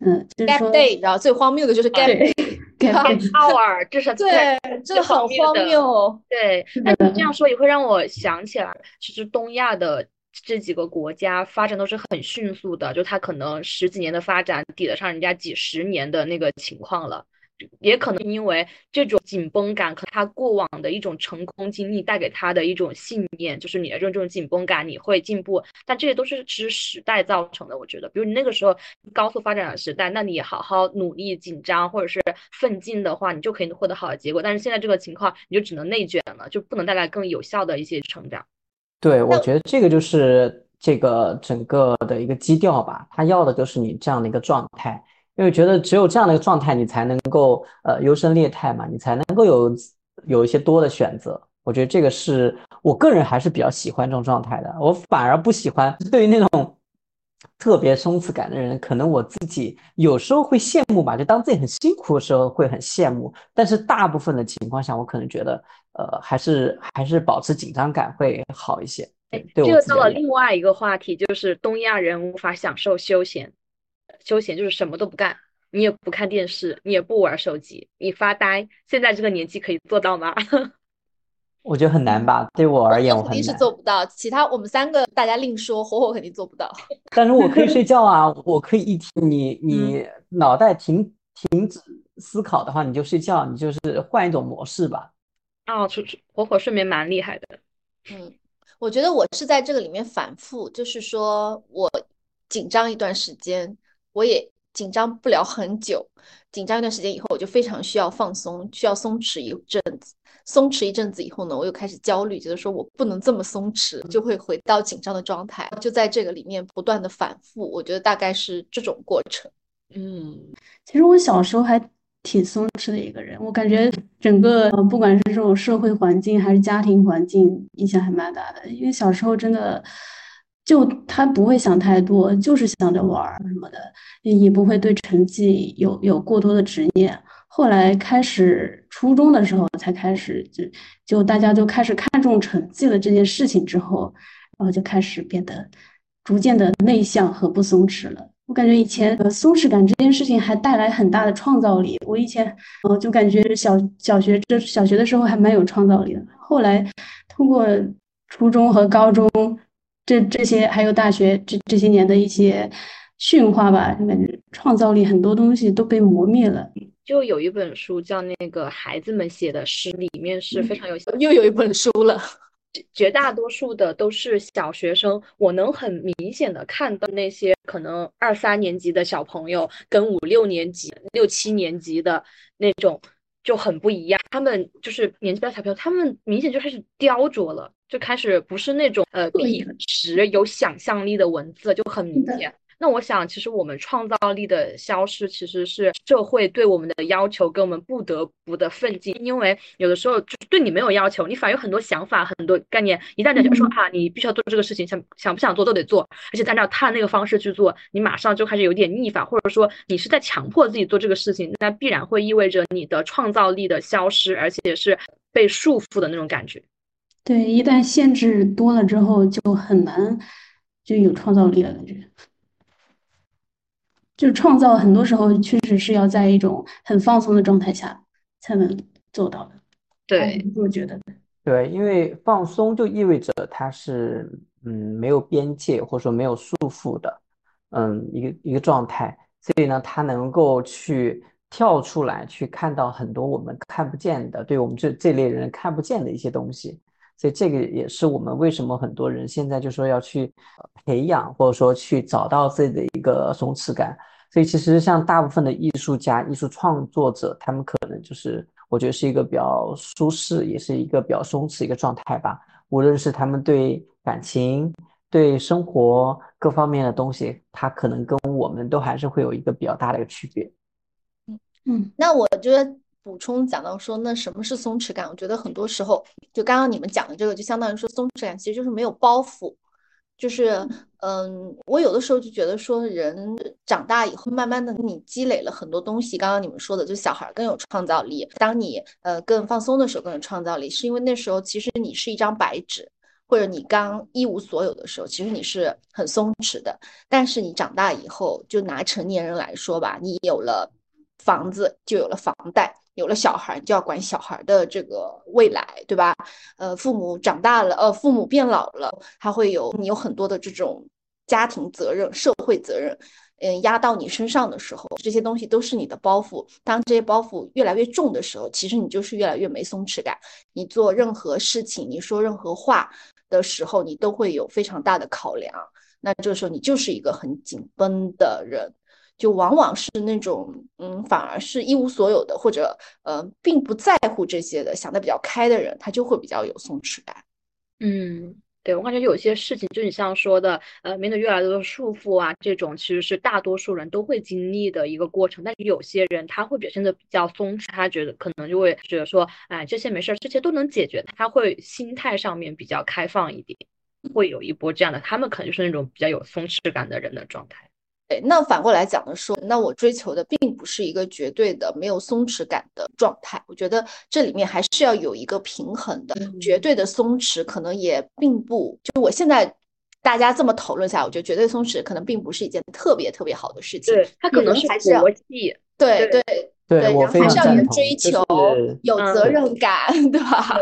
嗯，gap day，然后最荒谬的就是 gap gap hour，这是对，真的很荒谬。对，那你这样说也会让我想起来，其实东亚的这几个国家发展都是很迅速的，就它可能十几年的发展抵得上人家几十年的那个情况了。也可能因为这种紧绷感，和他过往的一种成功经历带给他的一种信念，就是你的这种这种紧绷感，你会进步。但这些都是其实时代造成的，我觉得，比如你那个时候高速发展的时代，那你好好努力、紧张或者是奋进的话，你就可以获得好的结果。但是现在这个情况，你就只能内卷了，就不能带来更有效的一些成长。对，我觉得这个就是这个整个的一个基调吧，他要的就是你这样的一个状态。因为觉得只有这样的一个状态，你才能够呃优胜劣汰嘛，你才能够有有一些多的选择。我觉得这个是我个人还是比较喜欢这种状态的。我反而不喜欢对于那种特别松弛感的人，可能我自己有时候会羡慕吧，就当自己很辛苦的时候会很羡慕。但是大部分的情况下，我可能觉得呃还是还是保持紧张感会好一些。哎，这个到了另外一个话题，就是东亚人无法享受休闲。休闲就是什么都不干，你也不看电视，你也不玩手机，你发呆。现在这个年纪可以做到吗？我觉得很难吧，对我而言，我肯定是做不到。其他我们三个大家另说，火火肯定做不到。但是我可以睡觉啊，我可以一天你你脑袋停停止思考的话，你就睡觉，你就是换一种模式吧。啊哦，火火睡眠蛮厉害的。嗯，我觉得我是在这个里面反复，就是说我紧张一段时间。我也紧张不了很久，紧张一段时间以后，我就非常需要放松，需要松弛一阵子。松弛一阵子以后呢，我又开始焦虑，觉得说我不能这么松弛，就会回到紧张的状态，就在这个里面不断的反复。我觉得大概是这种过程。嗯，其实我小时候还挺松弛的一个人，我感觉整个不管是这种社会环境还是家庭环境影响还蛮大的，因为小时候真的。就他不会想太多，就是想着玩儿什么的，也不会对成绩有有过多的执念。后来开始初中的时候，才开始就就大家就开始看重成绩了这件事情之后，然后就开始变得逐渐的内向和不松弛了。我感觉以前松弛感这件事情还带来很大的创造力。我以前呃就感觉小小学这小学的时候还蛮有创造力的，后来通过初中和高中。这这些还有大学这这些年的一些驯化吧，感觉创造力很多东西都被磨灭了。就有一本书叫那个孩子们写的诗，里面是非常有又有一本书了。绝大多数的都是小学生，我能很明显的看到那些可能二三年级的小朋友跟五六年级、六七年级的那种就很不一样。他们就是年纪大小朋友，他们明显就开始雕琢了。就开始不是那种呃笔直有想象力的文字，就很明显。那我想，其实我们创造力的消失，其实是社会对我们的要求，跟我们不得不的奋进。因为有的时候就是对你没有要求，你反而有很多想法、很多概念。一旦人家说啊，你必须要做这个事情，想想不想做都得做，而且按照他那个方式去做，你马上就开始有点逆反，或者说你是在强迫自己做这个事情，那必然会意味着你的创造力的消失，而且是被束缚的那种感觉。对，一旦限制多了之后，就很难就有创造力了。感觉，就是创造很多时候确实是要在一种很放松的状态下才能做到的。对，我觉得。对，因为放松就意味着它是嗯没有边界或者说没有束缚的，嗯一个一个状态，所以呢，它能够去跳出来，去看到很多我们看不见的，对我们这这类人看不见的一些东西。所以这个也是我们为什么很多人现在就说要去培养，或者说去找到自己的一个松弛感。所以其实像大部分的艺术家、艺术创作者，他们可能就是我觉得是一个比较舒适，也是一个比较松弛一个状态吧。无论是他们对感情、对生活各方面的东西，他可能跟我们都还是会有一个比较大的一个区别。嗯嗯，那我觉得。补充讲到说，那什么是松弛感？我觉得很多时候，就刚刚你们讲的这个，就相当于说松弛感其实就是没有包袱。就是，嗯，我有的时候就觉得说，人长大以后，慢慢的你积累了很多东西。刚刚你们说的，就小孩更有创造力。当你呃更放松的时候，更有创造力，是因为那时候其实你是一张白纸，或者你刚一无所有的时候，其实你是很松弛的。但是你长大以后，就拿成年人来说吧，你有了房子，就有了房贷。有了小孩，就要管小孩的这个未来，对吧？呃，父母长大了，呃，父母变老了，他会有你有很多的这种家庭责任、社会责任。嗯压到你身上的时候，这些东西都是你的包袱。当这些包袱越来越重的时候，其实你就是越来越没松弛感。你做任何事情，你说任何话的时候，你都会有非常大的考量。那这个时候你就是一个很紧绷的人，就往往是那种嗯，反而是一无所有的，或者呃，并不在乎这些的，想的比较开的人，他就会比较有松弛感。嗯。对我感觉有些事情，就你像说的，呃，面对越来越多的束缚啊，这种其实是大多数人都会经历的一个过程。但是有些人他会表现的比较松弛，他觉得可能就会觉得说，哎，这些没事儿，这些都能解决。他会心态上面比较开放一点，会有一波这样的，他们可能就是那种比较有松弛感的人的状态。对，那反过来讲的说，那我追求的并不是一个绝对的没有松弛感的状态。我觉得这里面还是要有一个平衡的。绝对的松弛可能也并不，就我现在大家这么讨论下，我觉得绝对松弛可能并不是一件特别特别好的事情。对，它可能是还是要国际。对对对，然后还是要有追求，有责嗯任感，对吧？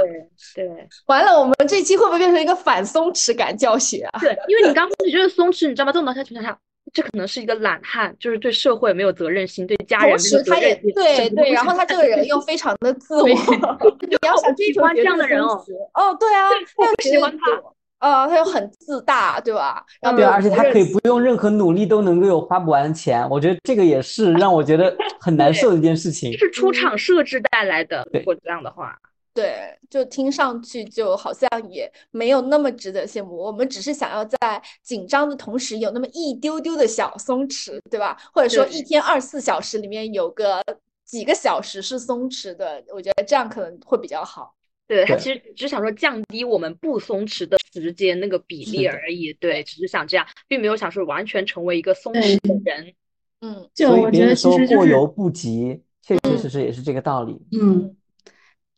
对对完了，我们这期会不会变成一个反松弛感教学啊？对，因为你刚开始觉得松弛，你知道吗？这种东西情况下，这可能是一个懒汉，就是对社会没有责任心，对家人同时，他也对对，然后他这个人又非常的自 我，你要想追求这样的人哦，哦，对啊，他又喜欢他，呃，他又很自大，对吧？然后对，而且他可以不用任何努力都能够有花不完的钱，我觉得这个也是让我觉得很难受的一件事情。是出厂设置带来的，如果这样的话。对，就听上去就好像也没有那么值得羡慕。我们只是想要在紧张的同时有那么一丢丢的小松弛，对吧？或者说一天二十四小时里面有个几个小时是松弛的，我觉得这样可能会比较好。对他其实只想说降低我们不松弛的时间那个比例而已。对，只是想这样，并没有想说完全成为一个松弛的人。嗯，就我觉得其实就是过犹不及，确确实实也是这个道理。嗯。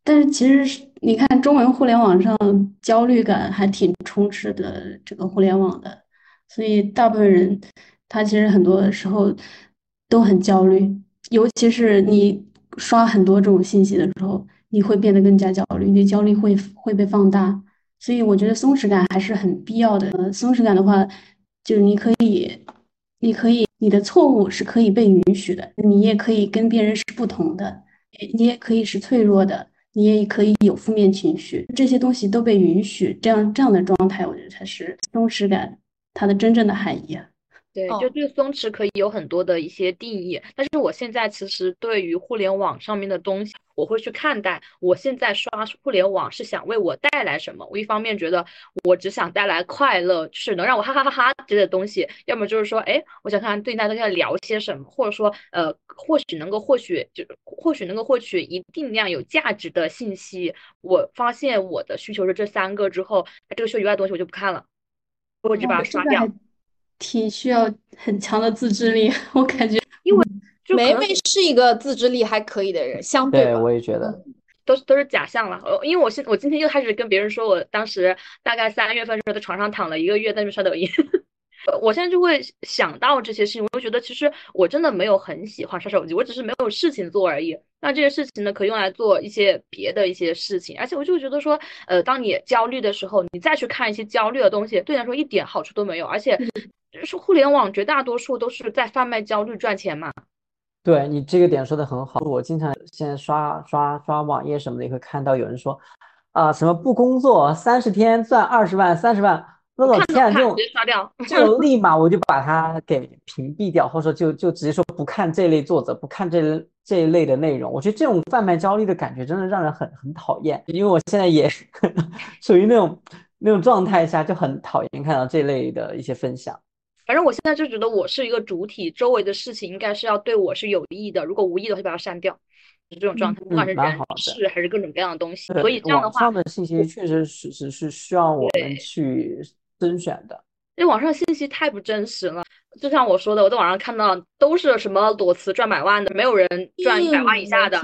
但是其实你看，中文互联网上焦虑感还挺充斥的，这个互联网的，所以大部分人他其实很多时候都很焦虑，尤其是你刷很多这种信息的时候，你会变得更加焦虑，你焦虑会会被放大。所以我觉得松弛感还是很必要的。松弛感的话，就是你可以，你可以，你的错误是可以被允许的，你也可以跟别人是不同的，你也可以是脆弱的。你也可以有负面情绪，这些东西都被允许，这样这样的状态，我觉得才是松弛感它的真正的含义。对，就对松弛可以有很多的一些定义，但是我现在其实对于互联网上面的东西，我会去看待。我现在刷互联网是想为我带来什么？我一方面觉得我只想带来快乐，就是能让我哈哈哈哈之类的东西；要么就是说，哎，我想看看对大家在聊些什么，或者说，呃，或许能够获取，就或许能够获取一定量有价值的信息。我发现我的需求是这三个之后，这个需求以外的东西我就不看了，我只把它刷掉。挺需要很强的自制力，我感觉，因为梅梅是一个自制力还可以的人，相对我也觉得都是都是假象了。呃，因为我现我今天又开始跟别人说，我当时大概三月份时候在床上躺了一个月，在那边刷抖音。我现在就会想到这些事情，我就觉得其实我真的没有很喜欢刷手机，我只是没有事情做而已。那这些事情呢，可以用来做一些别的一些事情，而且我就觉得说，呃，当你焦虑的时候，你再去看一些焦虑的东西，对你来说一点好处都没有。而且，就是互联网绝大多数都是在贩卖焦虑赚钱嘛。对你这个点说的很好，我经常现在刷刷刷网页什么的，也会看到有人说，啊，什么不工作三十天赚二十万、三十万。我老天，这种这种立马我就把它给屏蔽掉，或者说就就直接说不看这类作者，不看这这一类的内容。我觉得这种贩卖焦虑的感觉真的让人很很讨厌，因为我现在也属 于那种那种状态下，就很讨厌看到这类的一些分享。反正我现在就觉得我是一个主体，周围的事情应该是要对我是有益的，如果无益的话就把它删掉。是这种状态，不管是人事还是各种各样的东西。所以这样的话，网上的信息确实是是是需要我们去。甄选的，因为网上信息太不真实了。就像我说的，我在网上看到都是什么裸辞赚百万的，没有人赚一百万以下的。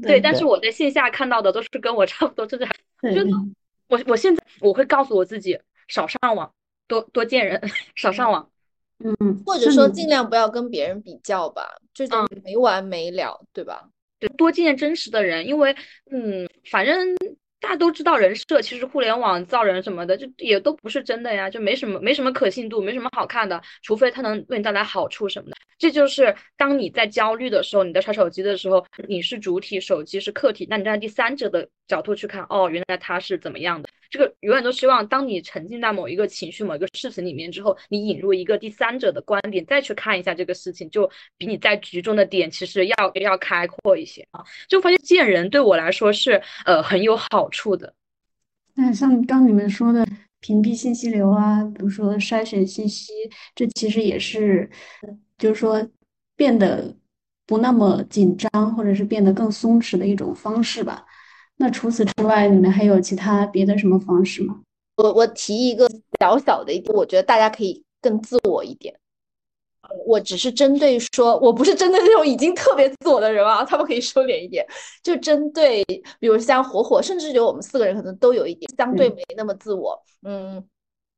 对，但是我在线下看到的都是跟我差不多，就是 就我我现在我会告诉我自己少上网，多多见人，少上网。嗯，或者说尽量不要跟别人比较吧，这种没完没了，对吧？对，多见真实的人，因为嗯，反正大家都知道人设，其实互联网造人什么的，就也都不是真的呀，就没什么没什么可信度，没什么好看的，除非它能为你带来好处什么的。这就是当你在焦虑的时候，你在刷手机的时候，你是主体，手机是客体，那你站在第三者的角度去看，哦，原来他是怎么样的。这个永远都希望，当你沉浸在某一个情绪、某一个事情里面之后，你引入一个第三者的观点，再去看一下这个事情，就比你在局中的点其实要要开阔一些啊。就发现见人对我来说是呃很有好处的。那像刚你们说的屏蔽信息流啊，比如说筛选信息，这其实也是，就是说变得不那么紧张，或者是变得更松弛的一种方式吧。那除此之外，你们还有其他别的什么方式吗？我我提一个小小的一点，我觉得大家可以更自我一点。我只是针对说，我不是针对那种已经特别自我的人啊，他们可以收敛一点。就针对，比如像火火，甚至有我们四个人可能都有一点相对没那么自我，嗯，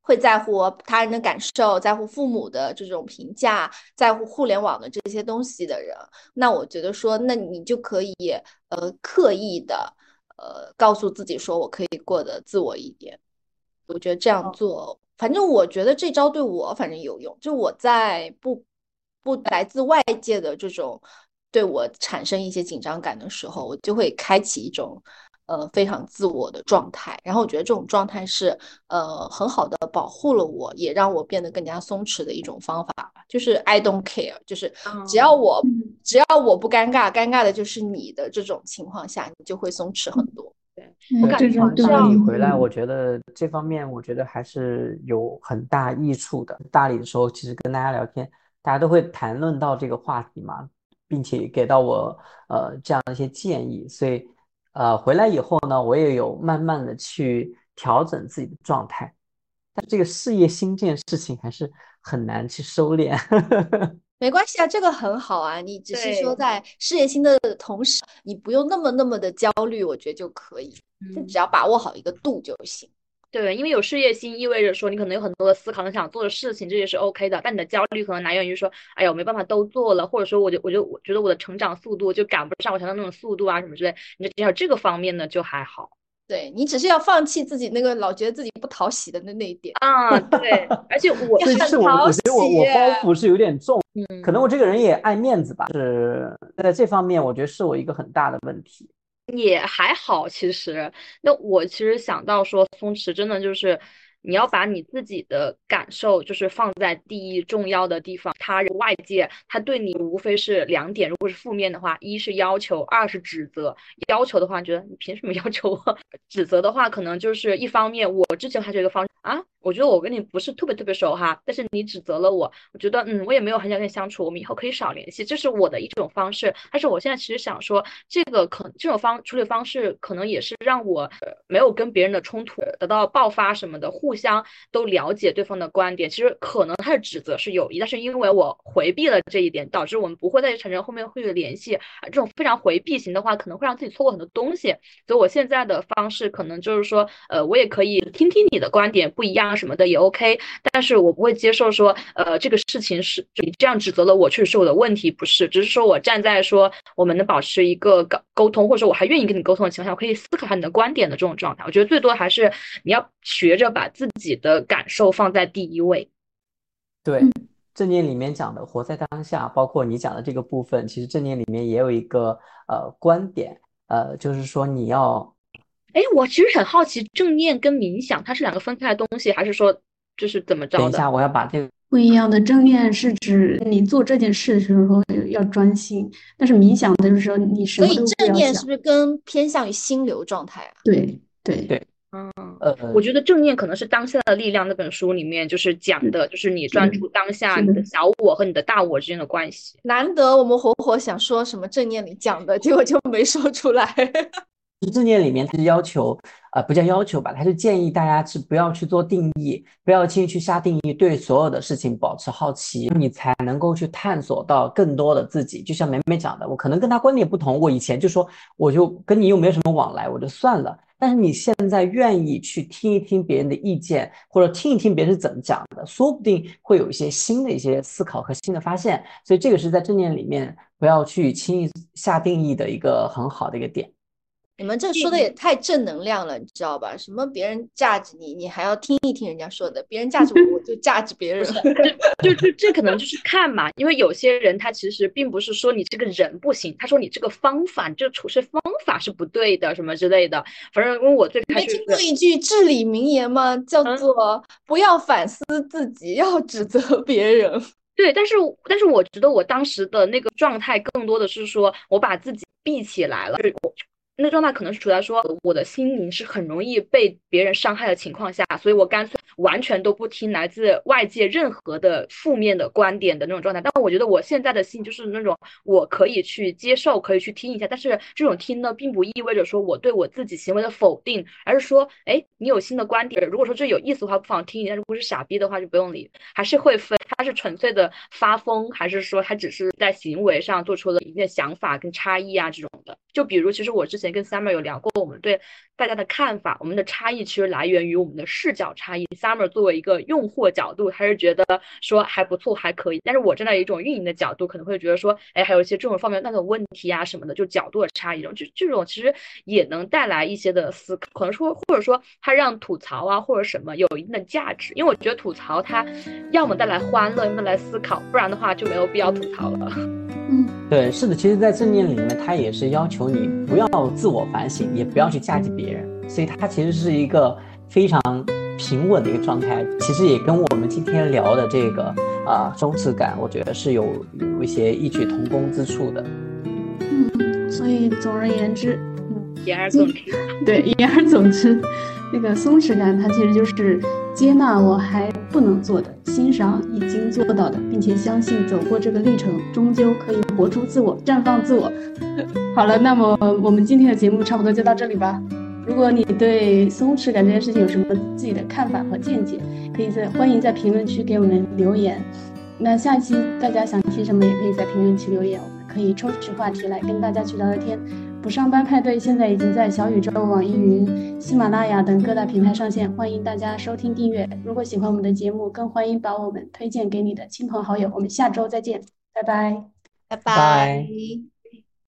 会在乎他人的感受，在乎父母的这种评价，在乎互联网的这些东西的人，那我觉得说，那你就可以呃刻意的。呃，告诉自己说我可以过得自我一点，我觉得这样做，反正我觉得这招对我反正有用。就我在不不来自外界的这种对我产生一些紧张感的时候，我就会开启一种。呃，非常自我的状态，然后我觉得这种状态是呃很好的保护了我，也让我变得更加松弛的一种方法，就是 I don't care，就是只要我只要我不尴尬，尴尬的就是你的这种情况下，你就会松弛很多。对，我感觉从大理回来，我觉得这方面我觉得还是有很大益处的。大理的时候，其实跟大家聊天，大家都会谈论到这个话题嘛，并且给到我呃这样一些建议，所以。呃，回来以后呢，我也有慢慢的去调整自己的状态，但这个事业心这件事情还是很难去收敛。没关系啊，这个很好啊，你只是说在事业心的同时，你不用那么那么的焦虑，我觉得就可以，就只要把握好一个度就行。对，因为有事业心，意味着说你可能有很多的思考你想做的事情，这也是 OK 的。但你的焦虑可能来源于说，哎呀，我没办法都做了，或者说，我就我就我觉得我的成长速度就赶不上我想要那种速度啊什么之类。你就只要这个方面呢，就还好。对你只是要放弃自己那个老觉得自己不讨喜的那那一点啊。对，而且我 是是我我觉得我我包袱是有点重，嗯，可能我这个人也爱面子吧，是在这方面我觉得是我一个很大的问题。也还好，其实，那我其实想到说，松弛真的就是你要把你自己的感受就是放在第一重要的地方，他外界他对你无非是两点，如果是负面的话，一是要求，二是指责。要求的话，觉得你凭什么 要求我？指责的话，可能就是一方面，我之前还觉得方啊。我觉得我跟你不是特别特别熟哈，但是你指责了我，我觉得嗯，我也没有很想跟你相处，我们以后可以少联系，这是我的一种方式。但是我现在其实想说，这个可这种方处理方式可能也是让我没有跟别人的冲突得到爆发什么的，互相都了解对方的观点。其实可能他的指责是有意，但是因为我回避了这一点，导致我们不会再产生后面会有联系。这种非常回避型的话，可能会让自己错过很多东西。所以我现在的方式可能就是说，呃，我也可以听听你的观点，不一样。什么的也 OK，但是我不会接受说，呃，这个事情是你这样指责了我，确实是我的问题，不是，只是说我站在说我们能保持一个沟沟通，或者说我还愿意跟你沟通的情况下，我可以思考下你的观点的这种状态。我觉得最多还是你要学着把自己的感受放在第一位。对，正念里面讲的活在当下，包括你讲的这个部分，其实正念里面也有一个呃观点，呃，就是说你要。哎，我其实很好奇，正念跟冥想它是两个分开的东西，还是说就是怎么着的？等一下，我要把这个不一样的正念是指你做这件事的时候要专心，但是冥想的就是说你什么所以正念是不是更偏向于心流状态啊？对对对，嗯呃，我觉得正念可能是《当下的力量》那本书里面就是讲的，就是你专注当下你的小我和你的大我之间的关系。难得我们火火想说什么正念里讲的，结果就没说出来。正念里面它是要求，呃，不叫要求吧，它是建议大家是不要去做定义，不要轻易去下定义，对所有的事情保持好奇，你才能够去探索到更多的自己。就像梅梅讲的，我可能跟他观点不同，我以前就说我就跟你又没有什么往来，我就算了。但是你现在愿意去听一听别人的意见，或者听一听别人是怎么讲的，说不定会有一些新的一些思考和新的发现。所以这个是在正念里面不要去轻易下定义的一个很好的一个点。你们这说的也太正能量了，你知道吧？什么别人价值你，你还要听一听人家说的，别人价值我，我就价值别人。就就这可能就是看嘛，因为有些人他其实并不是说你这个人不行，他说你这个方法，你这个处事方法是不对的，什么之类的。反正因为我最开始听过一句至理名言吗？叫做不要反思自己，要指责别人。对，但是但是我觉得我当时的那个状态更多的是说我把自己闭起来了，我。那状态可能是处在说我的心灵是很容易被别人伤害的情况下，所以我干脆完全都不听来自外界任何的负面的观点的那种状态。但我觉得我现在的心就是那种我可以去接受，可以去听一下，但是这种听呢，并不意味着说我对我自己行为的否定，而是说，哎，你有新的观点，如果说这有意思的话，不妨听一下；如果是傻逼的话，就不用理。还是会分，他是纯粹的发疯，还是说他只是在行为上做出了一定想法跟差异啊这种的。就比如，其实我之前。跟 Summer 有聊过，我们对大家的看法，我们的差异其实来源于我们的视角差异。Summer 作为一个用户角度，他是觉得说还不错，还可以。但是我站在一种运营的角度，可能会觉得说，哎，还有一些这种方面那种问题啊什么的，就角度的差异，这种就这种其实也能带来一些的思考，可能说或者说它让吐槽啊或者什么有一定的价值，因为我觉得吐槽它要么带来欢乐，要么来思考，不然的话就没有必要吐槽了。嗯，对，是的，其实，在正念里面，它也是要求你不要自我反省，也不要去价值别人，所以它其实是一个非常平稳的一个状态。其实也跟我们今天聊的这个啊松弛感，我觉得是有有一些异曲同工之处的。嗯，所以总而言之，言而总之，对，言而总之，那个松弛感，它其实就是接纳我还不能做的。欣赏已经做到的，并且相信走过这个历程，终究可以活出自我，绽放自我。好了，那么我们今天的节目差不多就到这里吧。如果你对松弛感这件事情有什么自己的看法和见解，可以在欢迎在评论区给我们留言。那下一期大家想听什么，也可以在评论区留言，我们可以抽取话题来跟大家去聊聊天。不上班派对现在已经在小宇宙、网易云、喜马拉雅等各大平台上线，欢迎大家收听订阅。如果喜欢我们的节目，更欢迎把我们推荐给你的亲朋好友。我们下周再见，拜拜，拜拜。